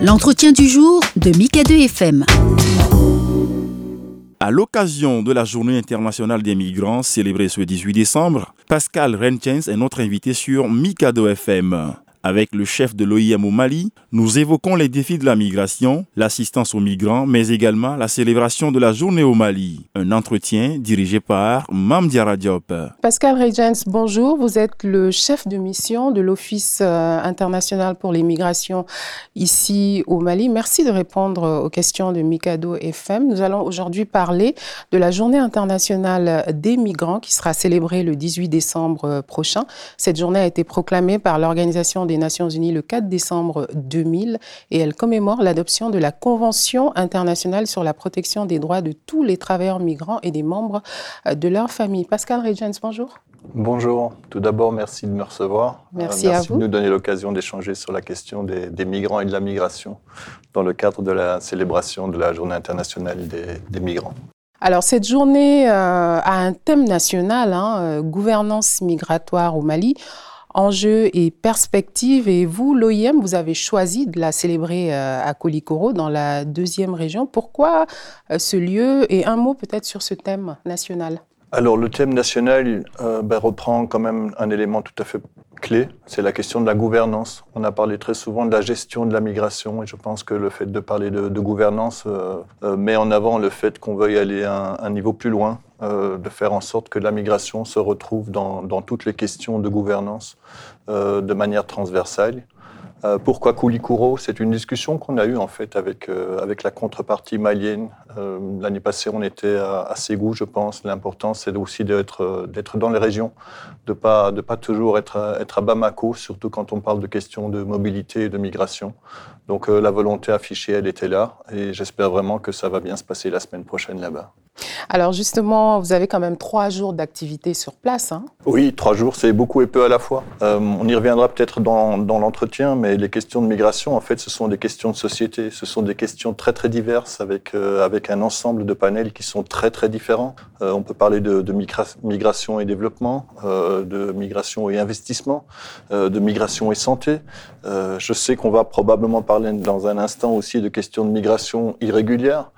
L'entretien du jour de Mika2 FM. À l'occasion de la Journée internationale des migrants célébrée ce 18 décembre, Pascal Renchens est notre invité sur Mika2 FM. Avec le chef de l'OIM au Mali, nous évoquons les défis de la migration, l'assistance aux migrants, mais également la célébration de la journée au Mali. Un entretien dirigé par Mam Diop. Pascal Regens, bonjour. Vous êtes le chef de mission de l'Office euh, international pour les migrations ici au Mali. Merci de répondre aux questions de Mikado FM. Nous allons aujourd'hui parler de la journée internationale des migrants qui sera célébrée le 18 décembre prochain. Cette journée a été proclamée par l'Organisation des Nations Unies le 4 décembre 2000 et elle commémore l'adoption de la Convention internationale sur la protection des droits de tous les travailleurs migrants et des membres euh, de leur famille. Pascal Regens, bonjour. Bonjour. Tout d'abord, merci de me recevoir. Merci, euh, merci à vous. de nous donner l'occasion d'échanger sur la question des, migrants et de la migration dans le cadre de la célébration de la Journée internationale des, migrants. Alors, cette journée euh, a un thème national, hein, gouvernance migratoire au Mali enjeux et perspectives. Et vous, l'OIM, vous avez choisi de la célébrer euh, à Kolikoro, dans la deuxième région. Pourquoi euh, ce lieu? Et un mot peut-être sur ce thème national. Alors le thème national euh, ben, reprend quand même un élément tout à fait clé, c'est la question de la gouvernance. On a parlé très souvent de la gestion de la migration et je pense que le fait de parler de, gouvernance met en avant le fait qu'on veuille aller à un niveau plus loin euh, de faire en sorte que la migration se retrouve dans, toutes les questions de gouvernance euh, de manière transversale. Euh, pourquoi Koulikoro C'est une discussion qu'on a eue en fait avec, avec la contrepartie malienne. L'année passée, on était à, Ségou, je pense. L'important, c'est aussi d'être dans les régions, de ne pas, de pas toujours être être à Bamako, surtout quand on parle de questions de mobilité et de migration. Donc la volonté affichée, elle était là, et j'espère vraiment que ça va bien se passer la semaine prochaine là-bas. Alors justement, vous avez quand même trois jours d'activité sur place. Hein oui, trois jours, c'est beaucoup et peu à la fois. Euh, on y reviendra peut-être dans, l'entretien, mais les questions de migration, en fait, ce sont des questions de société. Ce sont des questions très très diverses avec, euh, avec un ensemble de panels qui sont très très différents. Euh, on peut parler de, de migration et développement, de migration et investissement, de migration et santé. je sais qu'on va probablement parler dans un instant aussi de questions de migration irrégulière,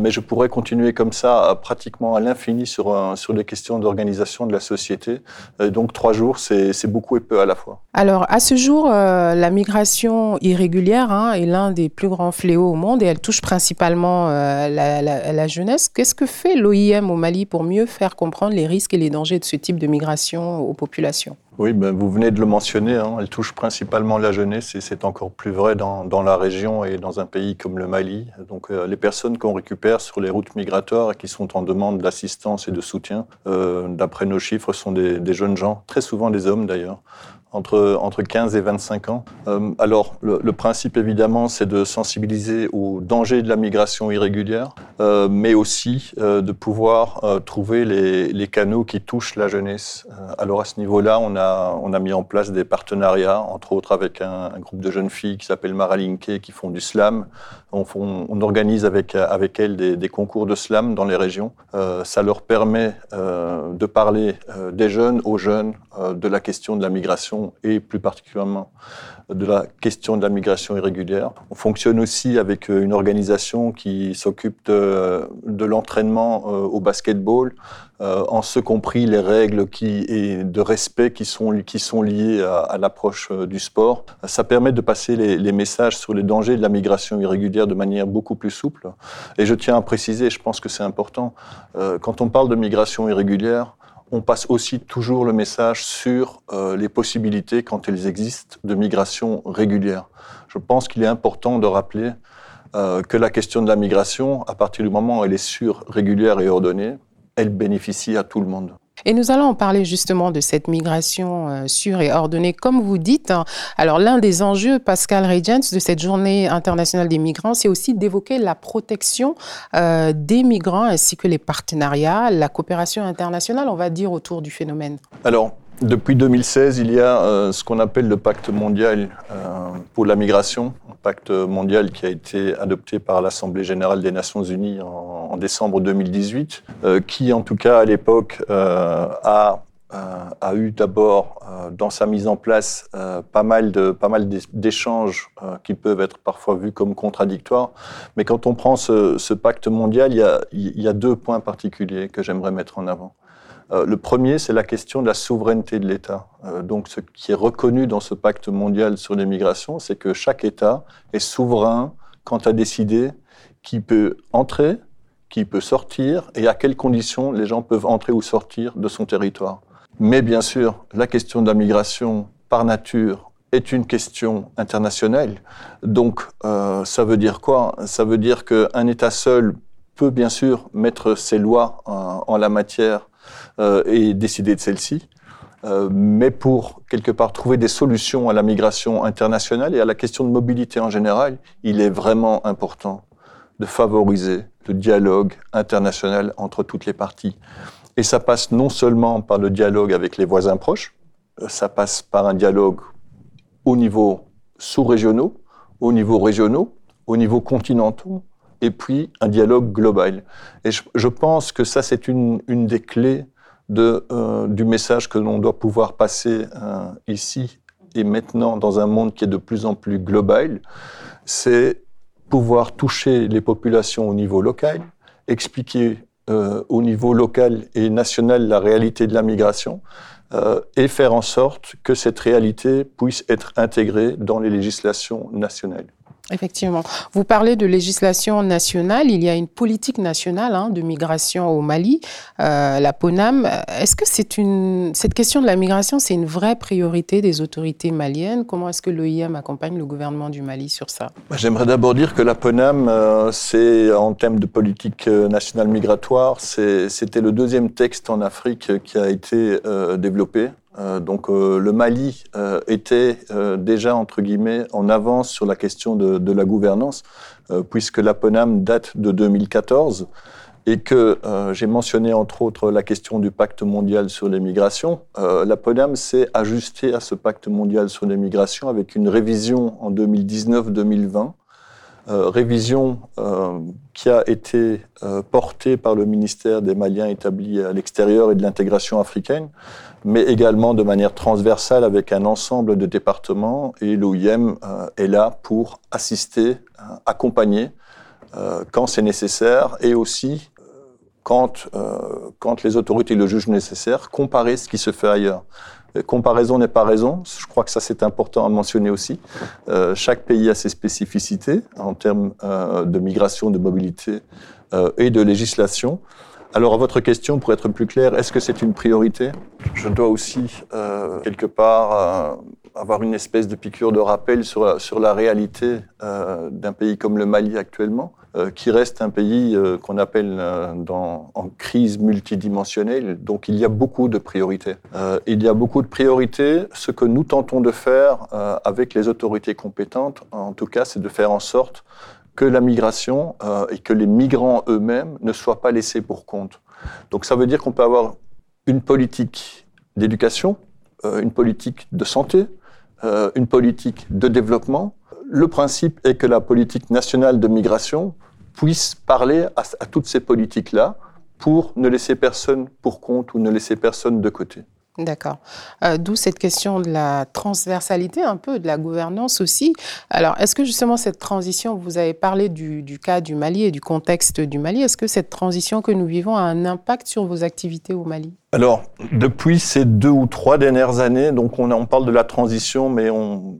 mais je pourrais continuer comme ça pratiquement à l'infini sur, sur les questions d'organisation de la société. donc trois jours, c'est beaucoup et peu à la fois. Alors à ce jour, euh, la migration irrégulière hein, est l'un des plus grands fléaux au monde et elle touche principalement euh, la, la, jeunesse. Qu'est-ce que fait l'OIM au Mali pour mieux faire comprendre les risques et les dangers de ce type de migration aux populations? Oui, ben vous venez de le mentionner, hein, elle touche principalement la jeunesse et c'est encore plus vrai dans, la région et dans un pays comme le Mali. Donc euh, les personnes qu'on récupère sur les routes migratoires et qui sont en demande d'assistance et de soutien, euh, d'après nos chiffres, sont des, jeunes gens, très souvent des hommes d'ailleurs, entre, entre 15 et 25 ans. Euh, alors, le, principe, évidemment, c'est de sensibiliser au danger de la migration irrégulière, euh, mais aussi euh, de pouvoir trouver les, canaux qui touchent la jeunesse. alors, à ce niveau-là, on a, mis en place des partenariats, entre autres avec un, groupe de jeunes filles qui s'appelle Maralinke, qui font du slam. On, organise avec, elles des, concours de slam dans les régions. ça leur permet de parler des jeunes aux jeunes de la question de la migration et plus particulièrement de la question de la migration irrégulière. On fonctionne aussi avec euh, une organisation qui s'occupe de, l'entraînement euh, au basketball, euh, en ce compris les règles et de respect qui sont, qui sont liées à, l'approche du sport. Ça permet de passer les, les, messages sur les dangers de la migration irrégulière de manière beaucoup plus souple. Et je tiens à préciser, je pense que c'est important, quand on parle de migration irrégulière, on passe aussi toujours le message sur euh, les possibilités, quand elles existent, de migration régulière. Je pense qu'il est important de rappeler euh, que la question de la migration, à partir du moment où elle est sûre, régulière et ordonnée, elle bénéficie à tout le monde. Et nous allons en parler justement de cette migration euh, sûre et ordonnée, comme vous dites. Hein. Alors l'un des enjeux, Pascal Regents, de cette journée internationale des migrants, c'est aussi d'évoquer la protection euh, des migrants ainsi que les partenariats, la coopération internationale, on va dire, autour du phénomène. Alors, depuis 2016, il y a euh, ce qu'on appelle le pacte mondial pour la migration, un pacte mondial qui a été adopté par l'Assemblée générale des Nations unies en, décembre 2018, euh, qui en tout cas à l'époque euh, a a eu d'abord dans sa mise en place pas mal pas mal d'échanges qui peuvent être parfois vus comme contradictoires. Mais quand on prend ce, pacte mondial, il y a deux points particuliers que j'aimerais mettre en avant. Euh, le premier, c'est la question de la souveraineté de l'État. Euh, donc, ce qui est reconnu dans ce pacte mondial sur l'immigration, c'est que chaque État est souverain quant à décider qui peut entrer, qui peut sortir et à quelles conditions les gens peuvent entrer ou sortir de son territoire. Mais bien sûr, la question de la migration, par nature, est une question internationale. Donc, euh, ça veut dire quoi? Ça veut dire qu'un État seul peut bien sûr mettre ses lois en la matière et décider de celle-ci. Euh, mais pour quelque part trouver des solutions à la migration internationale et à la question de mobilité en général, il est vraiment important de favoriser le dialogue international entre toutes les parties. Et ça passe non seulement par le dialogue avec les voisins proches, euh, ça passe par un dialogue au niveau sous-régionaux, au niveau régionaux, au niveau continentaux, et puis un dialogue global. Et je, pense que ça, c'est une, des clés euh, du message que l'on doit pouvoir passer euh, ici et maintenant dans un monde qui est de plus en plus global, c'est pouvoir toucher les populations au niveau local, expliquer euh, au niveau local et national la réalité de la migration et faire en sorte que cette réalité puisse être intégrée dans les législations nationales. Effectivement. Vous parlez de législation nationale. Il y a une politique nationale hein, de migration au Mali, euh, la PONAM. Est-ce que c'est une cette question de la migration, c'est une vraie priorité des autorités maliennes? Comment est-ce que l'OIM accompagne le gouvernement du Mali sur ça? Bah, J'aimerais d'abord dire que la PONAM, euh, c'est en termes de politique euh, nationale migratoire, c'était le deuxième texte en Afrique qui a été développé. Euh, donc euh, le Mali euh, était déjà entre guillemets en avance sur la question de, la gouvernance, puisque la PONAM date de 2014 et que j'ai mentionné entre autres la question du pacte mondial sur les migrations. la PONAM s'est ajustée à ce pacte mondial sur les migrations avec une révision en 2019-2020 euh, révision euh, qui a été euh, portée par le ministère des Maliens établis à l'extérieur et de l'intégration africaine, mais également de manière transversale avec un ensemble de départements. Et l'OIM est là pour assister, accompagner quand c'est nécessaire et aussi quand, quand les autorités le jugent nécessaire, comparer ce qui se fait ailleurs. Comparaison n'est pas raison. Je crois que ça, c'est important à mentionner aussi. Euh, chaque pays a ses spécificités en termes euh, de migration, de mobilité euh, et de législation. Alors, à votre question, pour être plus clair, est-ce que c'est une priorité? Je dois aussi, quelque part, avoir une espèce de piqûre de rappel sur, sur la réalité d'un pays comme le Mali actuellement. Euh, qui reste un pays euh, qu'on appelle euh, dans, en crise multidimensionnelle. Donc il y a beaucoup de priorités. il y a beaucoup de priorités. Ce que nous tentons de faire avec les autorités compétentes, en tout cas, c'est de faire en sorte que la migration et que les migrants eux-mêmes ne soient pas laissés pour compte. Donc ça veut dire qu'on peut avoir une politique d'éducation, une politique de santé, une politique de développement. Le principe est que la politique nationale de migration puisse parler à, toutes ces politiques-là pour ne laisser personne pour compte ou ne laisser personne de côté. D'accord. Euh, d'où cette question de la transversalité un peu, de la gouvernance aussi. Alors, est-ce que justement cette transition, vous avez parlé du, cas du Mali et du contexte du Mali, est-ce que cette transition que nous vivons a un impact sur vos activités au Mali? Alors, depuis ces deux ou trois dernières années, donc on, parle de la transition, mais on,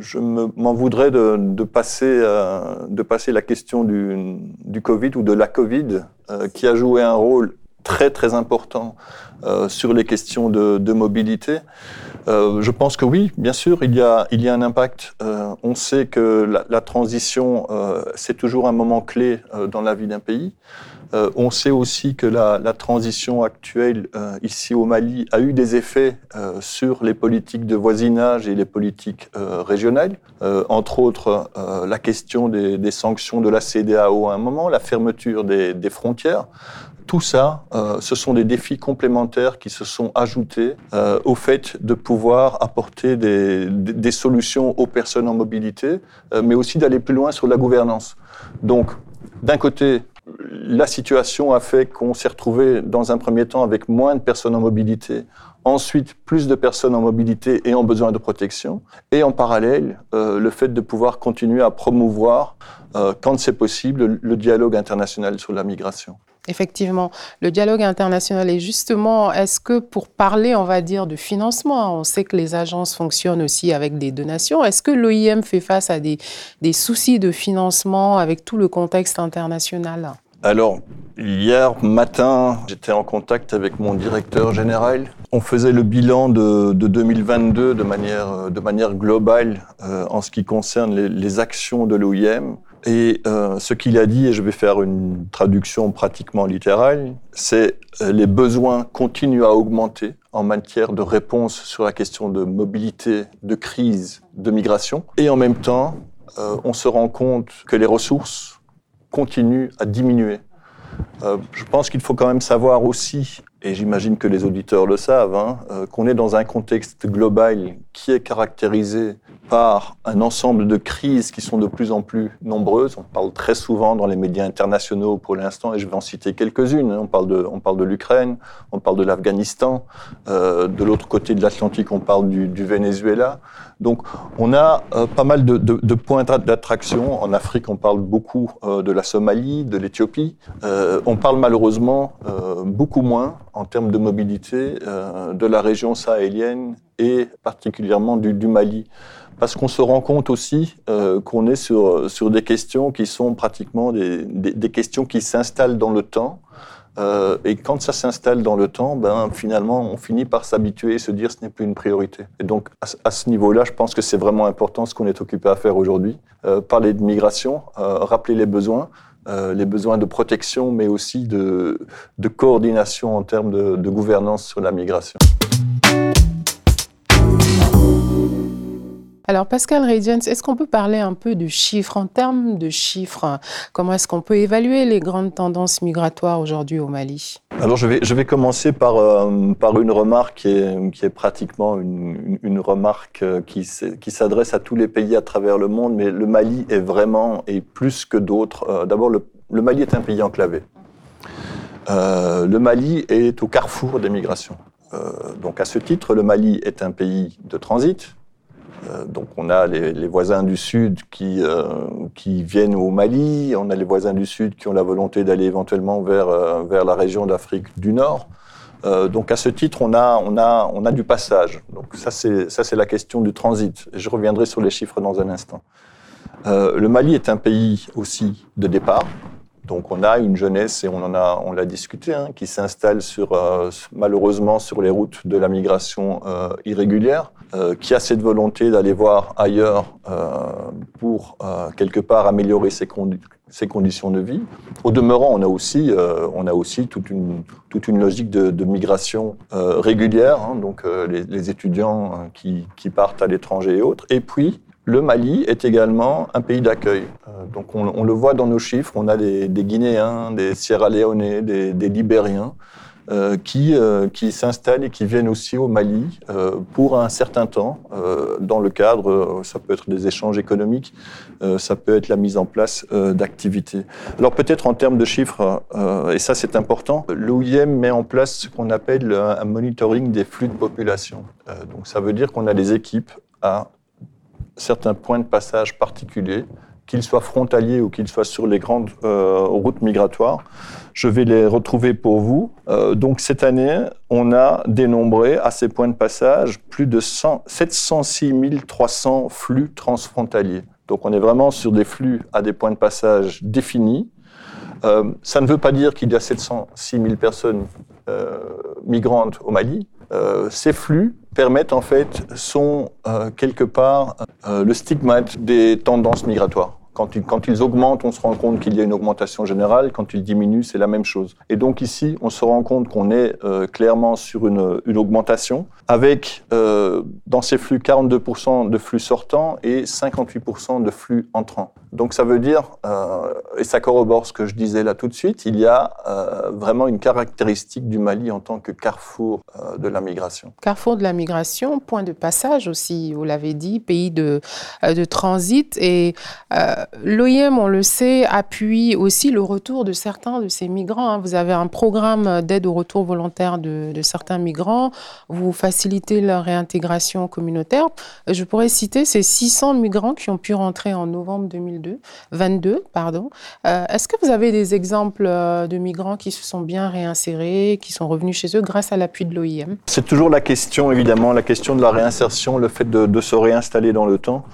je m'en voudrais de, passer, euh, de passer la question du, du, Covid ou de la Covid, euh, qui a joué un rôle très très important euh, sur les questions de, mobilité. je pense que oui, bien sûr, il y a, il y a un impact. on sait que la, transition, c'est toujours un moment clé dans la vie d'un pays. Euh, on sait aussi que la, transition actuelle euh, ici au Mali a eu des effets euh, sur les politiques de voisinage et les politiques régionales, entre autres la question des, sanctions de la CDAO à un moment, la fermeture des, frontières. Tout ça, ce sont des défis complémentaires qui se sont ajoutés au fait de pouvoir apporter des, solutions aux personnes en mobilité, mais aussi d'aller plus loin sur la gouvernance. Donc, d'un côté, la situation a fait qu'on s'est retrouvé dans un premier temps avec moins de personnes en mobilité, ensuite plus de personnes en mobilité en besoin de protection, et en parallèle, euh, le fait de pouvoir continuer à promouvoir, euh, quand c'est possible, le dialogue international sur la migration. Effectivement, le dialogue international est justement, est-ce que pour parler, on va dire, de financement, on sait que les agences fonctionnent aussi avec des donations, est-ce que l'OIM fait face à des, soucis de financement avec tout le contexte international? Alors, hier matin, j'étais en contact avec mon directeur général. On faisait le bilan de, 2022 de manière, de manière globale euh, en ce qui concerne les, actions de l'OIM. Et euh, ce qu'il a dit, et je vais faire une traduction pratiquement littérale, c'est euh, les besoins continuent à augmenter en matière de réponse sur la question de mobilité, de crise, de migration. Et en même temps, on se rend compte que les ressources continue à diminuer. Euh, je pense qu'il faut quand même savoir aussi, et j'imagine que les auditeurs le savent, hein, euh, qu'on est dans un contexte global qui est caractérisé par un ensemble de crises qui sont de plus en plus nombreuses. On parle très souvent dans les médias internationaux pour l'instant, et je vais en citer quelques-unes. On parle de, on parle de l'Ukraine, on parle de l'Afghanistan, euh, de l'autre côté de l'Atlantique, on parle du, Venezuela. Donc on a euh, pas mal de, points d'attraction. En Afrique, on parle beaucoup euh, de la Somalie, de l'Éthiopie. Euh, on parle malheureusement beaucoup moins en termes de mobilité de la région sahélienne et particulièrement du, Mali parce qu'on se rend compte aussi qu'on est sur, des questions qui sont pratiquement des, questions qui s'installent dans le temps. Euh, et quand ça s'installe dans le temps, ben, finalement, on finit par s'habituer et se dire ce n'est plus une priorité. Et donc, à, ce niveau-là, je pense que c'est vraiment important ce qu'on est occupé à faire aujourd'hui. Euh, parler de migration, euh, rappeler les besoins, les besoins de protection, mais aussi de, coordination en termes de gouvernance sur la migration. Alors, Pascal Radians, est-ce qu'on peut parler un peu de chiffres En termes de chiffres, comment est-ce qu'on peut évaluer les grandes tendances migratoires aujourd'hui au Mali? Alors, je vais, commencer par, euh, par une remarque qui est, pratiquement une, remarque euh, qui, s'adresse à tous les pays à travers le monde, mais le Mali est vraiment, et plus que d'autres, euh, d'abord, le, Mali est un pays enclavé. le Mali est au carrefour des migrations. donc, à ce titre, le Mali est un pays de transit, donc on a les, voisins du Sud qui, euh, qui viennent au Mali, on a les voisins du Sud qui ont la volonté d'aller éventuellement vers, euh, vers la région d'Afrique du Nord. donc à ce titre, on a, on a, on a du passage. Donc ça, c'est la question du transit. je reviendrai sur les chiffres dans un instant. le Mali est un pays aussi de départ. Donc on a une jeunesse, et on en a, on l'a discuté, hein, qui s'installe sur, malheureusement sur les routes de la migration irrégulière. Euh, qui a cette volonté d'aller voir ailleurs euh, pour euh, quelque part améliorer ses, ses, conditions de vie. Au demeurant, on a aussi, on a aussi toute, une, toute une logique de, de migration régulière, hein, donc les, les, étudiants qui, qui partent à l'étranger et autres. Et puis, le Mali est également un pays d'accueil. donc on, le voit dans nos chiffres, on a des, Guinéens, des Sierra Leone, des, Libériens euh, qui, euh, qui s'installent et qui viennent aussi au Mali euh, pour un certain temps, dans le cadre, ça peut être des échanges économiques, ça peut être la mise en place d'activités. Alors peut-être en termes de chiffres, et ça c'est important, l'OIM met en place ce qu'on appelle un monitoring des flux de population. donc ça veut dire qu'on a des équipes à certains points de passage particuliers qu'ils soient frontaliers ou qu'ils soient sur les grandes euh, routes migratoires. Je vais les retrouver pour vous. Euh, donc cette année, on a dénombré à ces points de passage plus de 100, 706 300 flux transfrontaliers. Donc on est vraiment sur des flux à des points de passage définis. Euh, ça ne veut pas dire qu'il y a 706 000 personnes migrantes au Mali. Euh, ces flux permettent en fait, sont euh, quelque part euh, le stigmate des tendances migratoires. Quand ils, quand ils, augmentent, on se rend compte qu'il y a une augmentation générale. Quand ils diminuent, c'est la même chose. Et donc ici, on se rend compte qu'on est clairement sur une, une augmentation, avec dans ces flux 42% de flux sortants et 58% de flux entrants. Donc ça veut dire, euh, et ça corrobore ce que je disais là tout de suite, il y a euh, vraiment une caractéristique du Mali en tant que carrefour euh, de la migration. Carrefour de la migration, point de passage aussi, vous l'avez dit, pays de, de transit. Et L'OIM, on le sait, appuie aussi le retour de certains de ces migrants. Hein. Vous avez un programme d'aide au retour volontaire de, certains migrants. Vous facilitez leur réintégration communautaire. Je pourrais citer ces 600 migrants qui ont pu rentrer en novembre 2002, 22. Pardon. Est-ce que vous avez des exemples de migrants qui se sont bien réinsérés, qui sont revenus chez eux grâce à l'appui de l'OIM C'est toujours la question, évidemment, la question de la réinsertion, le fait de, se réinstaller dans le temps.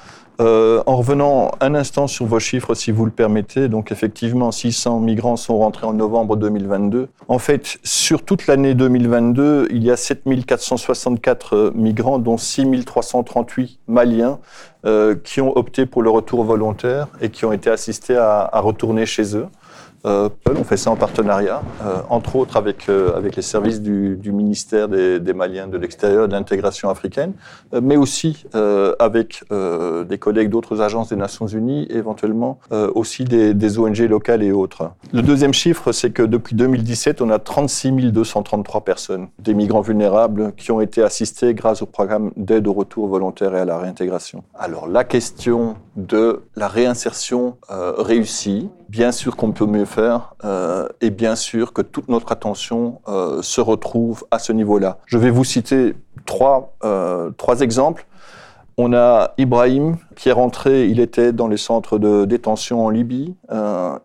Euh, en revenant un instant sur vos chiffres, si vous le permettez, donc effectivement, 600 migrants sont rentrés en novembre 2022. En fait, sur toute l'année 2022, il y a 7464 migrants, dont 6338 maliens, euh, qui ont opté pour le retour volontaire et qui ont été assistés à retourner chez eux. Euh, on fait ça en partenariat, euh, entre autres avec, euh, avec les services du, ministère des, Maliens de l'extérieur, de l'intégration africaine, mais aussi avec des collègues d'autres agences des Nations Unies, éventuellement aussi des, des, ONG locales et autres. Le deuxième chiffre, c'est que depuis 2017, on a 36 233 personnes, des migrants vulnérables, qui ont été assistés grâce au programme d'aide au retour volontaire et à la réintégration. Alors la question de la réinsertion réussie, bien sûr qu'on peut mieux faire euh, et bien sûr que toute notre attention euh, se retrouve à ce niveau-là. Je vais vous citer trois, euh, trois exemples. On a Ibrahim qui est rentré, il était dans les centres de détention en Libye.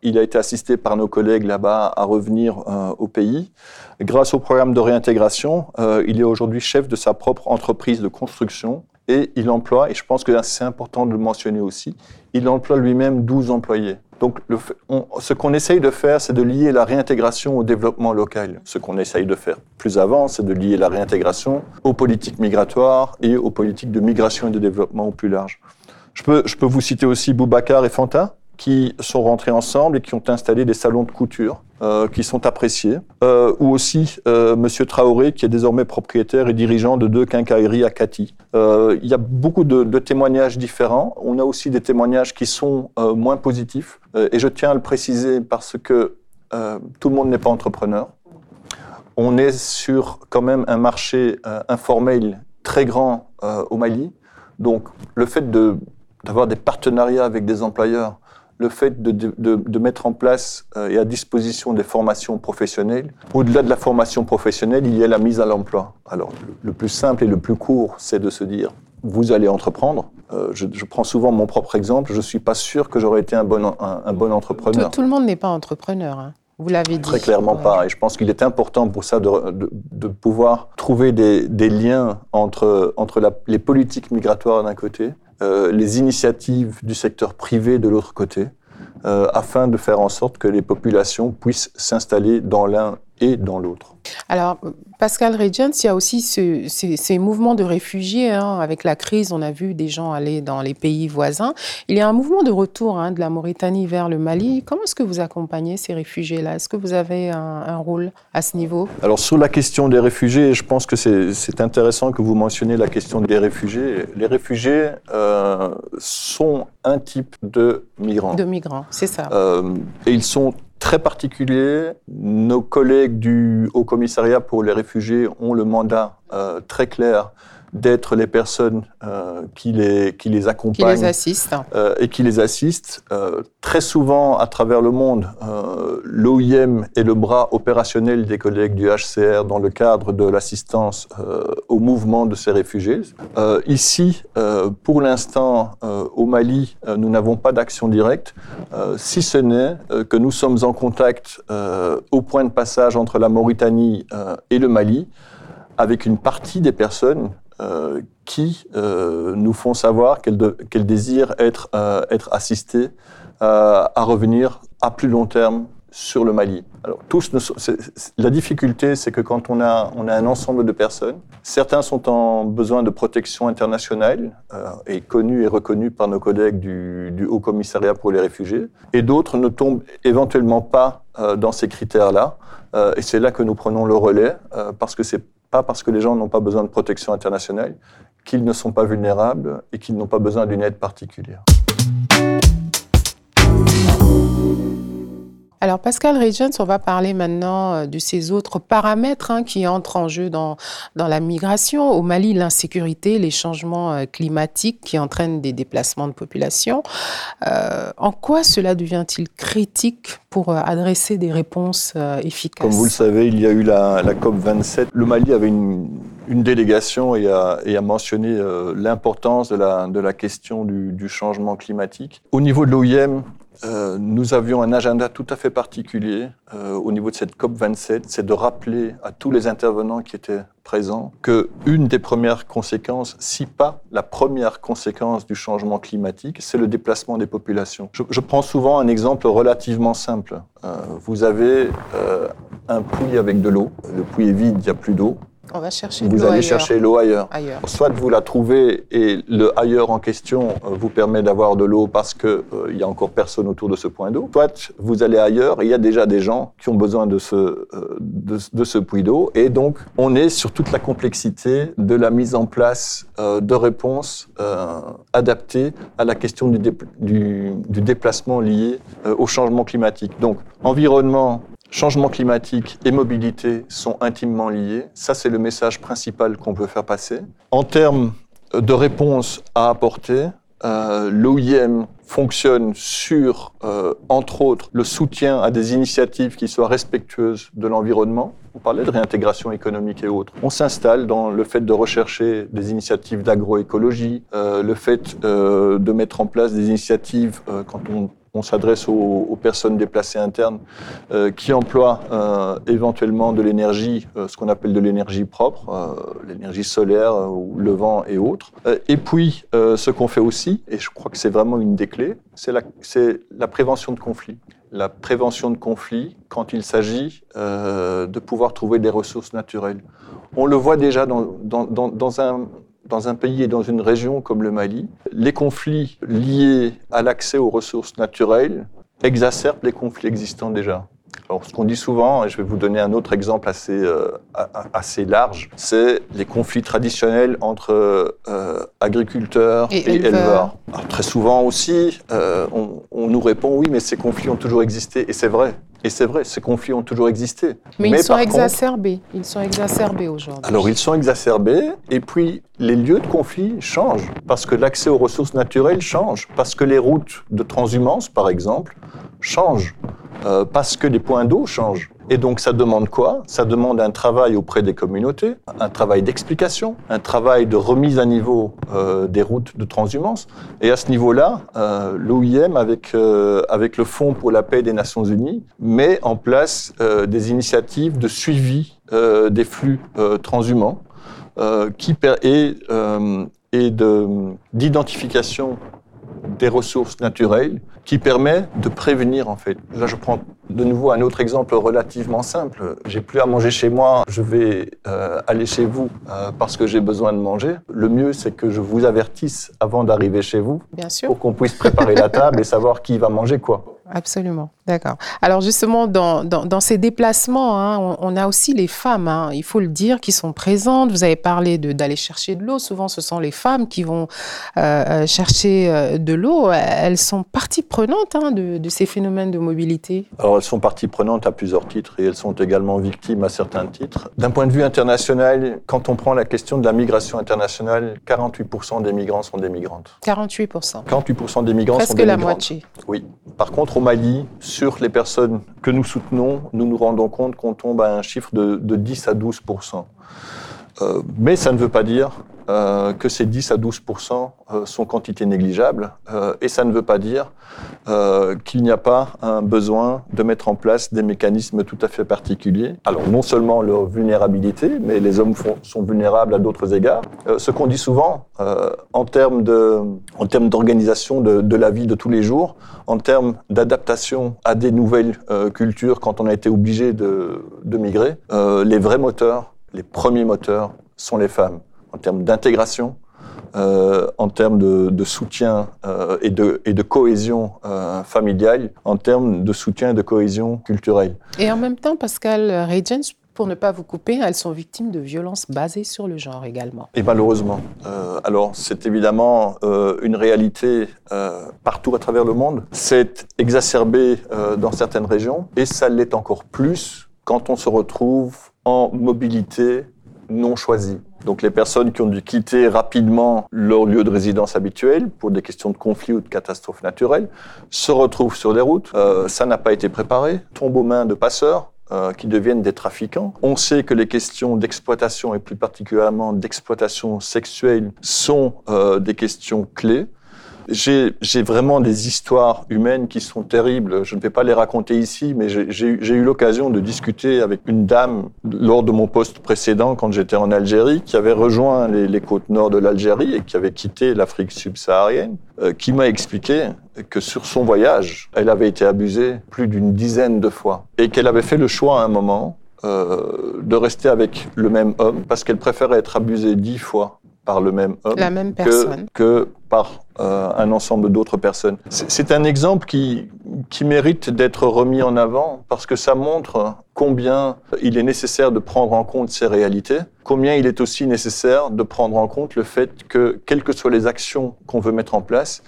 Il a été assisté par nos collègues là-bas à revenir au pays. Grâce au programme de réintégration, il est aujourd'hui chef de sa propre entreprise de construction et il emploie, et je pense que c'est important de le mentionner aussi, il emploie lui-même 12 employés. Donc, ce qu'on essaye de faire, c'est de lier la réintégration au développement local. Ce qu'on essaye de faire plus avant, c'est de lier la réintégration aux politiques migratoires et aux politiques de migration et de développement au plus large. Je peux, je peux vous citer aussi Boubacar et Fanta, qui sont rentrés ensemble et qui ont installé des salons de couture euh, qui sont appréciés, euh, ou aussi euh, Monsieur Traoré qui est désormais propriétaire et dirigeant de deux quincailleries à Cathy. Euh, il y a beaucoup de, témoignages différents. On a aussi des témoignages qui sont moins positifs, et je tiens à le préciser parce que tout le monde n'est pas entrepreneur. On est sur quand même un marché informel très grand au Mali, donc le fait d'avoir des partenariats avec des employeurs le fait de, de, de mettre en place euh, et à disposition des formations professionnelles. Au-delà de la formation professionnelle, il y a la mise à l'emploi. Alors, le, plus simple et le plus court, c'est de se dire, vous allez entreprendre. Euh, je, je, prends souvent mon propre exemple. Je ne suis pas sûr que j'aurais été un bon, un, un bon entrepreneur. Tout, tout le monde n'est pas entrepreneur. Hein. Vous l'avez dit. Très clairement ouais. pas. Et je pense qu'il est important pour ça de, de, de pouvoir trouver des, des, liens entre, entre la, les politiques migratoires d'un côté euh, les initiatives du secteur privé de l'autre côté, euh, afin de faire en sorte que les populations puissent s'installer dans l'un et dans l'autre. Alors, Pascal Regent, il y a aussi ce, ces, ces, mouvements de réfugiés. Hein. Avec la crise, on a vu des gens aller dans les pays voisins. Il y a un mouvement de retour hein, de la Mauritanie vers le Mali. Comment est-ce que vous accompagnez ces réfugiés-là? Est-ce que vous avez un, un, rôle à ce niveau? Alors, sur la question des réfugiés, je pense que c'est intéressant que vous mentionniez la question des réfugiés. Les réfugiés euh, sont un type de migrants. De migrants, c'est ça. Euh, et ils sont très particulier. Nos collègues du Haut Commissariat pour les réfugiés ont le mandat euh, très clair d'être les personnes euh, qui, les, qui les accompagnent. Qui les assistent. Euh, et qui les assistent. Euh, très souvent, à travers le monde, l'OIM est le bras opérationnel des collègues du HCR dans le cadre de l'assistance au mouvement de ces réfugiés. Ici, pour l'instant, au Mali, nous n'avons pas d'action directe, si ce n'est que nous sommes en contact au point de passage entre la Mauritanie et le Mali avec une partie des personnes euh, qui euh, nous font savoir qu'elles désirent être, euh, assistées euh, à revenir à plus long terme sur le Mali. Alors, tous la difficulté, c'est que quand on a, on a un ensemble de personnes, certains sont en besoin de protection internationale et connus et reconnus par nos collègues du, du Haut Commissariat pour les réfugiés, et d'autres ne tombent éventuellement pas dans ces critères-là. Et c'est là que nous prenons le relais, parce que c'est pas parce que les gens n'ont pas besoin de protection internationale qu'ils ne sont pas vulnérables et qu'ils n'ont pas besoin d'une aide particulière. Alors Pascal Regens, on va parler maintenant euh, de ces autres paramètres hein, qui entrent en jeu dans, dans la migration. Au Mali, l'insécurité, les changements euh, climatiques qui entraînent des déplacements de population. Euh, en quoi cela devient-il critique pour adresser des réponses efficaces? Comme vous le savez, il y a eu la, la COP27. Le Mali avait une, une délégation et a, et a mentionné l'importance de la, de la question du, du changement climatique. Au niveau de l'OIM, euh, nous avions un agenda tout à fait particulier euh, au niveau de cette COP27, c'est de rappeler à tous les intervenants qui étaient présents que une des premières conséquences, si pas la première conséquence du changement climatique, c'est le déplacement des populations. Je, prends souvent un exemple relativement simple. Euh, vous avez un puits avec de l'eau, le puits est vide, il n'y a plus d'eau. On va chercher vous allez ailleurs. chercher l'eau ailleurs. ailleurs. Soit vous la trouvez et le ailleurs en question euh, vous permet d'avoir de l'eau parce qu'il euh, il y a encore personne autour de ce point d'eau. Soit vous allez ailleurs et il y a déjà des gens qui ont besoin de ce, euh, de, de, ce puits d'eau. Et donc, on est sur toute la complexité de la mise en place euh, de réponses adaptées à la question du, dé du, du déplacement lié au changement climatique. Donc, environnement, Changement climatique et mobilité sont intimement liés. Ça, c'est le message principal qu'on veut faire passer. En termes de réponses à apporter, euh, l'OIM fonctionne sur, euh, entre autres, le soutien à des initiatives qui soient respectueuses de l'environnement. On parlait de réintégration économique et autres. On s'installe dans le fait de rechercher des initiatives d'agroécologie, euh, le fait de mettre en place des initiatives quand on on s'adresse aux, personnes déplacées internes euh, qui emploient euh, éventuellement de l'énergie, euh, ce qu'on appelle de l'énergie propre, l'énergie solaire ou le vent et autres. et puis, ce qu'on fait aussi, et je crois que c'est vraiment une des clés, c'est la, prévention de conflits. La prévention de conflits quand il s'agit de pouvoir trouver des ressources naturelles. On le voit déjà dans un dans un pays et dans une région comme le Mali, les conflits liés à l'accès aux ressources naturelles exacerbent les conflits existants déjà. Alors, ce qu'on dit souvent, et je vais vous donner un autre exemple assez, euh, assez large, c'est les conflits traditionnels entre euh, agriculteurs et, et éleveurs. éleveurs. Alors, très souvent aussi, euh, on, on, nous répond oui, mais ces conflits ont toujours existé, et c'est vrai. Et c'est vrai, ces conflits ont toujours existé. Mais, mais ils sont exacerbés. Contre, ils sont exacerbés aujourd'hui. Alors, ils sont exacerbés, et puis les lieux de conflit changent, parce que l'accès aux ressources naturelles change, parce que les routes de transhumance, par exemple, changent. Euh, parce que les points d'eau changent. Et donc ça demande quoi? Ça demande un travail auprès des communautés, un travail d'explication, un travail de remise à niveau euh, des routes de transhumance. Et à ce niveau-là, euh, l'OIM, avec, euh, avec le Fonds pour la paix des Nations Unies, met en place euh, des initiatives de suivi des flux transhumants qui et, et d'identification des ressources naturelles qui permet de prévenir en fait. Là, je prends de nouveau un autre exemple relativement simple. J'ai plus à manger chez moi, je vais euh, aller chez vous euh, parce que j'ai besoin de manger. Le mieux, c'est que je vous avertisse avant d'arriver chez vous, Bien sûr. pour qu'on puisse préparer la table et savoir qui va manger quoi. Absolument, d'accord. Alors justement, dans, dans, dans ces déplacements, hein, on, on, a aussi les femmes, hein, il faut le dire, qui sont présentes. Vous avez parlé d'aller chercher de l'eau. Souvent, ce sont les femmes qui vont euh, chercher de l'eau. Elles sont partie prenante hein, de, de, ces phénomènes de mobilité? Alors, elles sont partie prenante à plusieurs titres et elles sont également victimes à certains titres. D'un point de vue international, quand on prend la question de la migration internationale, 48% des migrants sont des migrantes. 48%. 48% des migrants Presque sont des la migrantes. moitié. Oui. Par contre, au Mali, sur les personnes que nous soutenons, nous nous rendons compte qu'on tombe à un chiffre de, de 10 à 12% euh, mais ça ne veut pas dire euh, que ces 10 à 12 euh, sont quantité négligeable, euh, et ça ne veut pas dire euh, qu'il n'y a pas un besoin de mettre en place des mécanismes tout à fait particuliers. Alors non seulement leur vulnérabilité, mais les hommes sont vulnérables à d'autres égards. Euh, ce qu'on dit souvent en termes de, en termes d'organisation de, de, la vie de tous les jours, en termes d'adaptation à des nouvelles cultures quand on a été obligé de, de migrer, les vrais moteurs les premiers moteurs sont les femmes, en termes d'intégration, euh, en termes de, de soutien euh, et, de, et, de, cohésion euh, familiale, en termes de soutien et de cohésion culturelle. Et en même temps, Pascal Regens, pour ne pas vous couper, elles sont victimes de violences basées sur le genre également. Et malheureusement. Alors, c'est évidemment une réalité partout à travers le monde. C'est exacerbé dans certaines régions et ça l'est encore plus quand on se retrouve en mobilité non choisie. Donc les personnes qui ont dû quitter rapidement leur lieu de résidence habituel pour des questions de conflit ou de catastrophes naturelles se retrouvent sur les routes. ça n'a pas été préparé, tombent aux mains de passeurs euh, qui deviennent des trafiquants. On sait que les questions d'exploitation et plus particulièrement d'exploitation sexuelle sont euh, des questions clés. J'ai vraiment des histoires humaines qui sont terribles. Je ne vais pas les raconter ici, mais j'ai eu l'occasion de discuter avec une dame lors de mon poste précédent, quand j'étais en Algérie, qui avait rejoint les, les côtes nord de l'Algérie et qui avait quitté l'Afrique subsaharienne, euh, qui m'a expliqué que sur son voyage, elle avait été abusée plus d'une dizaine de fois et qu'elle avait fait le choix à un moment euh, de rester avec le même homme parce qu'elle préférait être abusée dix fois par le même homme La même personne. Que, par euh, un ensemble d'autres personnes. C'est un exemple qui, qui mérite d'être remis en avant parce que ça montre combien il est nécessaire de prendre en compte ces réalités, combien il est aussi nécessaire de prendre en compte le fait que, quelles que soient les actions qu'on veut mettre en place,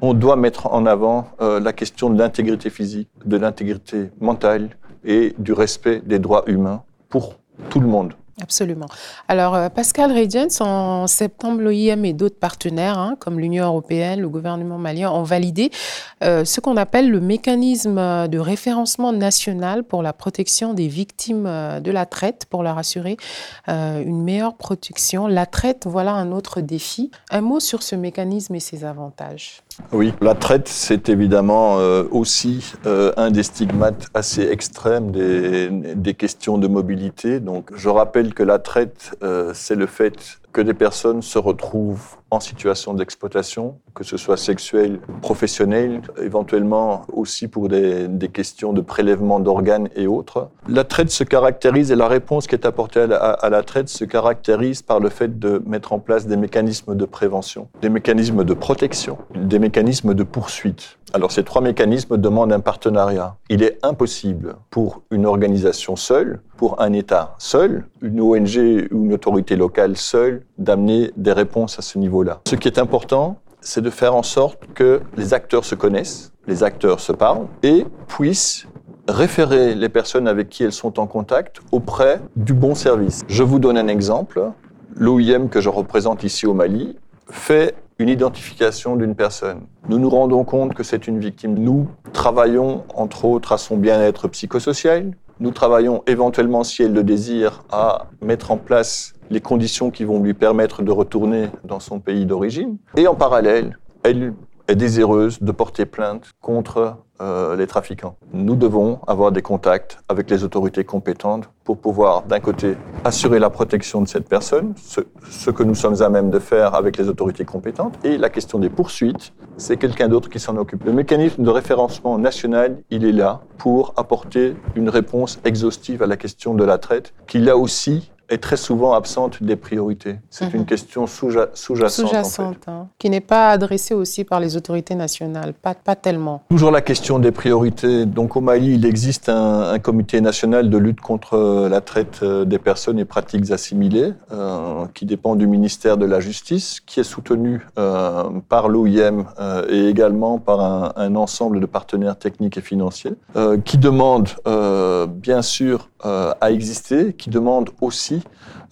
on doit mettre en avant euh, la question de l'intégrité physique, de l'intégrité mentale et du respect des droits humains pour tout le monde. Absolument. Alors, euh, Pascal Rediens, en septembre, l'OIM et d'autres partenaires, hein, comme l'Union européenne, le gouvernement malien, ont validé euh, ce qu'on appelle le mécanisme de référencement national pour la protection des victimes euh, de la traite, pour leur assurer une meilleure protection. La traite, voilà un autre défi. Un mot sur ce mécanisme et ses avantages. Oui, la traite, c'est évidemment euh, aussi euh, un des stigmates assez extrêmes des, questions de mobilité. Donc, je rappelle que la traite, euh, c'est le fait que des personnes se retrouvent en situation d'exploitation, que ce soit sexuelle, professionnelle, éventuellement aussi pour des, des questions de prélèvement d'organes et autres. La traite se caractérise et la réponse qui est apportée à à la, traite se caractérise par le fait de mettre en place des mécanismes de prévention, des mécanismes de protection, des mécanismes de poursuite. Alors ces trois mécanismes demandent un partenariat. Il est impossible pour une organisation seule, pour un État seul, une ONG ou une autorité locale seule, d'amener des réponses à ce niveau-là. Ce qui est important, c'est de faire en sorte que les acteurs se connaissent, les acteurs se parlent et puissent référer les personnes avec qui elles sont en contact auprès du bon service. Je vous donne un exemple. L'OIM que je représente ici au Mali fait une identification d'une personne. Nous nous rendons compte que c'est une victime. Nous travaillons, entre autres, à son bien-être psychosocial. Nous travaillons éventuellement, si elle le désire, à mettre en place les conditions qui vont lui permettre de retourner dans son pays d'origine. Et en parallèle, elle est désireuse de porter plainte contre euh, les trafiquants. Nous devons avoir des contacts avec les autorités compétentes pour pouvoir, d'un côté, assurer la protection de cette personne, ce, ce, que nous sommes à même de faire avec les autorités compétentes, et la question des poursuites, c'est quelqu'un d'autre qui s'en occupe. Le mécanisme de référencement national, il est là pour apporter une réponse exhaustive à la question de la traite, qui là aussi est très souvent absente des priorités. C'est mhm. une question sous-jacente. Sous-jacente, hein, qui n'est pas adressée aussi par les autorités nationales, pas, pas tellement. Toujours la question des priorités. Donc au Mali, il existe un, comité national de lutte contre la traite euh, des personnes et pratiques assimilées, euh, qui dépend du ministère de la Justice, qui est soutenu euh, par l'OIM et également par un, un, ensemble de partenaires techniques et financiers, qui demande bien sûr à exister, qui demande aussi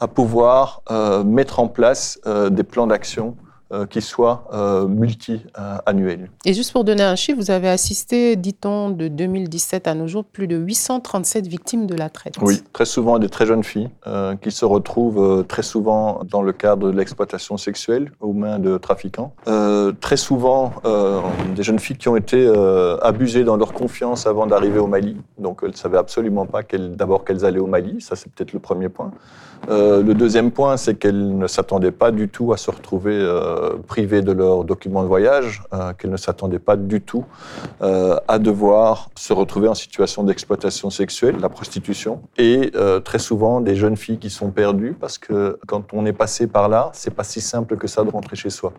à pouvoir euh, mettre en place euh, des plans d'action euh, qui soient multi-annuels. Et juste pour donner un chiffre, vous avez assisté, dit-on, de 2017 à nos jours, plus de 837 victimes de la traite. Oui, très souvent des très jeunes filles qui se retrouvent très souvent dans le cadre de l'exploitation sexuelle aux mains de trafiquants. très souvent des jeunes filles qui ont été abusées dans leur confiance avant d'arriver au Mali. Donc elles ne savaient absolument pas d'abord qu'elles allaient au Mali. Ça, c'est peut-être le premier point. Euh, le deuxième point, c'est qu'elles ne s'attendaient pas du tout à se retrouver euh, privées de leurs documents de voyage, euh, qu'elles ne s'attendaient pas du tout à devoir se retrouver en situation d'exploitation sexuelle, la prostitution, et très souvent des jeunes filles qui sont perdues parce que quand on est passé par là, c'est pas si simple que ça de rentrer chez soi.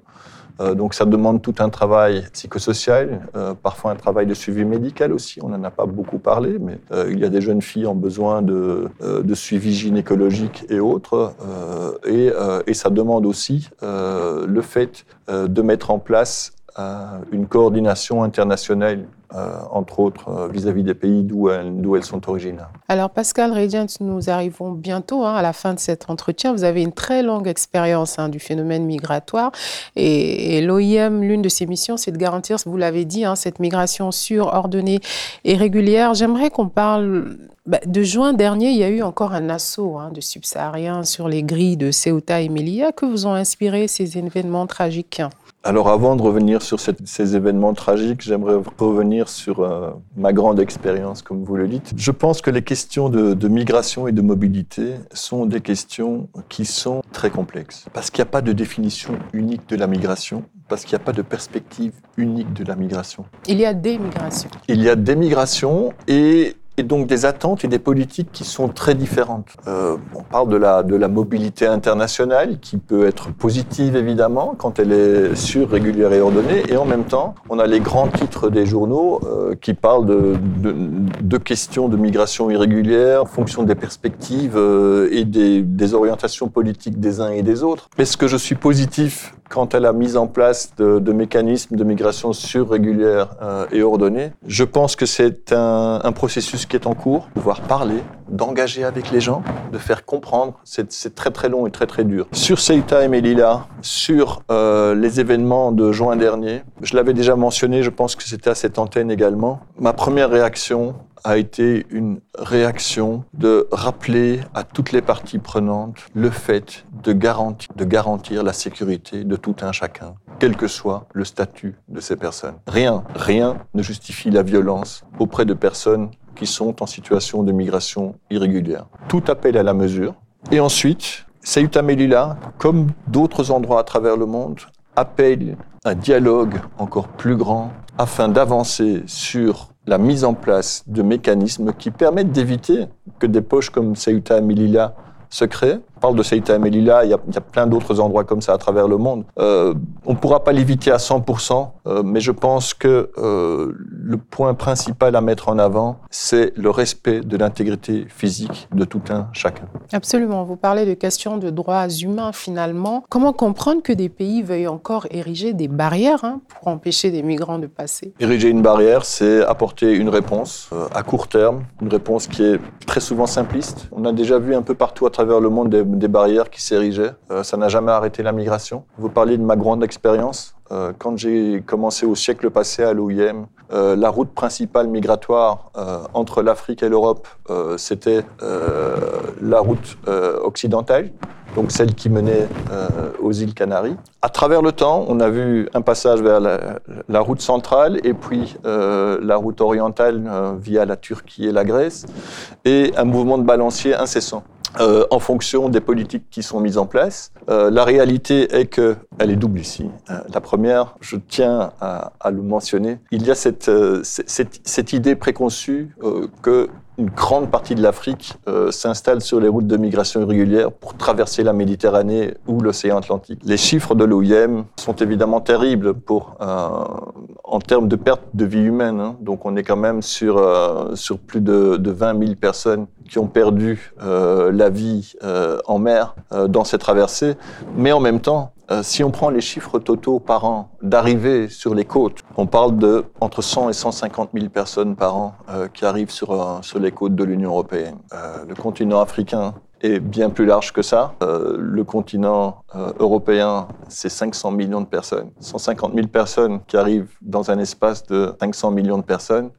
Donc ça demande tout un travail psychosocial, parfois un travail de suivi médical aussi. On n'en a pas beaucoup parlé, mais il y a des jeunes filles en besoin de, suivi gynécologique et autres. Et, ça demande aussi le fait de mettre en place une coordination internationale euh, entre autres euh, vis-à-vis des pays d'où elles, sont originaires. Alors Pascal Radiant, nous arrivons bientôt hein, à la fin de cet entretien. Vous avez une très longue expérience hein, du phénomène migratoire et, l'OIM, l'une de ses missions, c'est de garantir, vous l'avez dit, hein, cette migration sûre, ordonnée et régulière. J'aimerais qu'on parle bah, de juin dernier, il y a eu encore un assaut de subsahariens sur les grilles de Ceuta et Melilla. Que vous ont inspiré ces événements tragiques? Alors avant de revenir sur ces événements tragiques, j'aimerais revenir sur euh, ma grande expérience, comme vous le dites. Je pense que les questions de, migration et de mobilité sont des questions qui sont très complexes, parce qu'il n'y a pas de définition unique de la migration, parce qu'il n'y a pas de perspective unique de la migration. Il y a des migrations. Il y a des migrations et et donc des attentes et des politiques qui sont très différentes. Euh, on parle de la, de la mobilité internationale qui peut être positive évidemment quand elle est sûre, régulière et ordonnée, et en même temps, on a les grands titres des journaux euh, qui parlent de, de, de, questions de migration irrégulière en fonction des perspectives euh, et des, des orientations politiques des uns et des autres. Est-ce que je suis positif quant à la mise en place de, mécanismes de migration sûre, régulière euh, et ordonnée Je pense que c'est un, un processus qui est en cours, pouvoir parler, d'engager avec les gens, de faire comprendre. C'est très très long et très très dur. Sur Ceuta et Melilla, sur euh, les événements de juin dernier, je l'avais déjà mentionné, je pense que c'était à cette antenne également. Ma première réaction a été une réaction de rappeler à toutes les parties prenantes le fait de garantir, de garantir la sécurité de tout un chacun, quel que soit le statut de ces personnes. Rien, rien ne justifie la violence auprès de personnes qui sont en situation de migration irrégulière. Tout appel à la mesure. Et ensuite, Ceuta Melilla, comme d'autres endroits à travers le monde, appelle un dialogue encore plus grand afin d'avancer sur la mise en place de mécanismes qui permettent d'éviter que des poches comme Ceuta Melilla se créent on parle de Ceuta et Melilla, il y a, il y a plein d'autres endroits comme ça à travers le monde. Euh, on ne pourra pas l'éviter à 100%, euh, mais je pense que euh, le point principal à mettre en avant, c'est le respect de l'intégrité physique de tout un chacun. Absolument. Vous parlez de questions de droits humains finalement. Comment comprendre que des pays veuillent encore ériger des barrières hein, pour empêcher des migrants de passer? Ériger une barrière, c'est apporter une réponse à court terme, une réponse qui est très souvent simpliste. On a déjà vu un peu partout à travers le monde des des barrières qui s'érigeaient. Euh, ça n'a jamais arrêté la migration. Vous parliez de ma grande expérience. Euh, quand j'ai commencé au siècle passé à l'OIM, euh, la route principale migratoire entre l'Afrique et l'Europe, c'était la route occidentale, donc celle qui menait aux îles Canaries. À travers le temps, on a vu un passage vers la, la route centrale et puis la route orientale via la Turquie et la Grèce, et un mouvement de balancier incessant. Euh, en fonction des politiques qui sont mises en place. Euh, la réalité est que elle est double ici. Euh, la première, je tiens à, à, le mentionner, il y a cette, euh, cette, cette idée préconçue euh, que une grande partie de l'Afrique euh, s'installe sur les routes de migration irrégulière pour traverser la Méditerranée ou l'océan Atlantique. Les chiffres de l'OIM sont évidemment terribles euh, en termes de perte de vie humaine. Hein. Donc on est quand même sur, euh, plus de, de 20 000 personnes qui ont perdu la vie en mer dans ces traversées. Mais en même temps, euh, si on prend les chiffres totaux par an d'arrivée sur les côtes, on parle de entre 100 et 150 000 personnes par an euh, qui arrivent sur, euh, sur les côtes de l'Union européenne. Le continent africain est bien plus large que ça. Le continent européen, c'est 500 millions de personnes. 150 000 personnes qui arrivent dans un espace de 500 millions de personnes,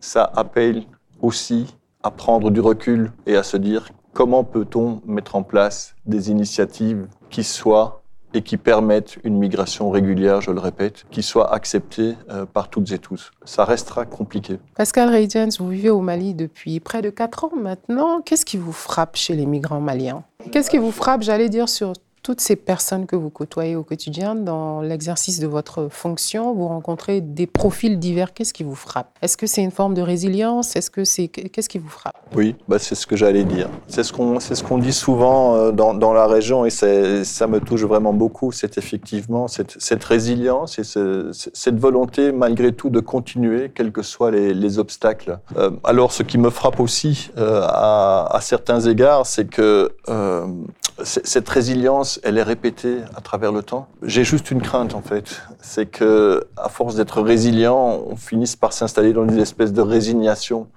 ça appelle aussi à prendre du recul et à se dire comment peut-on mettre en place des initiatives qui soient et qui permettent une migration régulière, je le répète, qui soit acceptée euh, par toutes et tous. Ça restera compliqué. Pascal Reydens, vous vivez au Mali depuis près de 4 ans maintenant. Qu'est-ce qui vous frappe chez les migrants maliens? Qu'est-ce qui vous frappe, j'allais dire, sur toutes ces personnes que vous côtoyez au quotidien dans l'exercice de votre fonction, vous rencontrez des profils divers. Qu'est-ce qui vous frappe? Est-ce que c'est une forme de résilience? Est-ce que c'est qu'est-ce qui vous frappe? Oui, bah c'est ce que j'allais dire. C'est ce qu'on c'est ce qu'on dit souvent euh, dans, dans, la région et ça me touche vraiment beaucoup. C'est effectivement cette, résilience et ce, cette volonté malgré tout de continuer, quels que soient les, les obstacles. Euh, alors, ce qui me frappe aussi euh, à, certains égards, c'est que cette résilience, elle est répétée à travers le temps. J'ai juste une crainte en fait, c'est que à force d'être résilient, on finisse par s'installer dans une espèce de résignation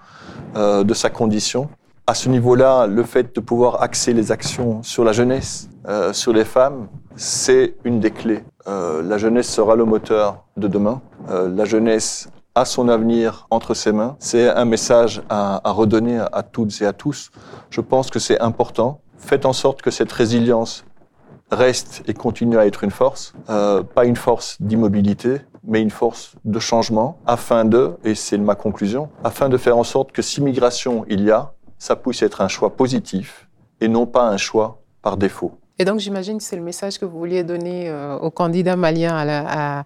euh, de sa condition. À ce niveau-là, le fait de pouvoir axer les actions sur la jeunesse, euh, sur les femmes, c'est une des clés. Euh, la jeunesse sera le moteur de demain. Euh, la jeunesse a son avenir entre ses mains. C'est un message à, à redonner à toutes et à tous. Je pense que c'est important faites en sorte que cette résilience reste et continue à être une force, euh, pas une force d'immobilité, mais une force de changement, afin de, et c'est ma conclusion, afin de faire en sorte que si migration il y a, ça puisse être un choix positif et non pas un choix par défaut. Et donc j'imagine que c'est le message que vous vouliez donner euh, aux candidats maliens à la, à,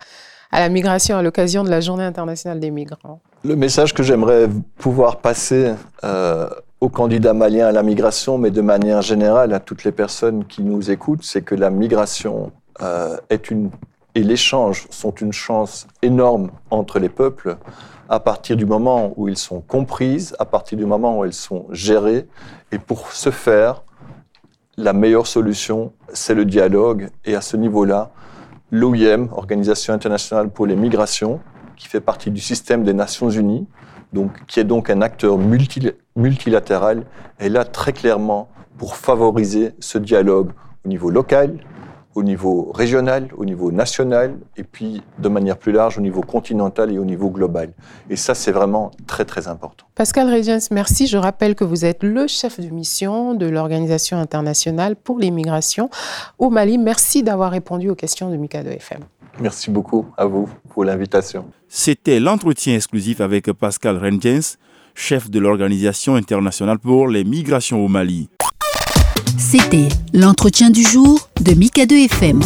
à la migration à l'occasion de la Journée internationale des migrants. Le message que j'aimerais pouvoir passer euh, aux candidats maliens à la migration, mais de manière générale à toutes les personnes qui nous écoutent, c'est que la migration euh, est une et l'échange sont une chance énorme entre les peuples à partir du moment où ils sont comprises, à partir du moment où elles sont gérées. Et pour ce faire, la meilleure solution, c'est le dialogue. Et à ce niveau-là, l'OIM, Organisation internationale pour les migrations, qui fait partie du système des Nations Unies, donc, qui est donc un acteur multi, multilatéral, est là très clairement pour favoriser ce dialogue au niveau local, au niveau régional, au niveau national, et puis de manière plus large au niveau continental et au niveau global. Et ça, c'est vraiment très, très important. Pascal Regens, merci. Je rappelle que vous êtes le chef de mission de l'Organisation internationale pour l'immigration au Mali. Merci d'avoir répondu aux questions de Mika de FM. Merci beaucoup à vous pour l'invitation. C'était l'entretien exclusif avec Pascal Rengens, chef de l'Organisation internationale pour les migrations au Mali. C'était l'entretien du jour de Mika 2 FM.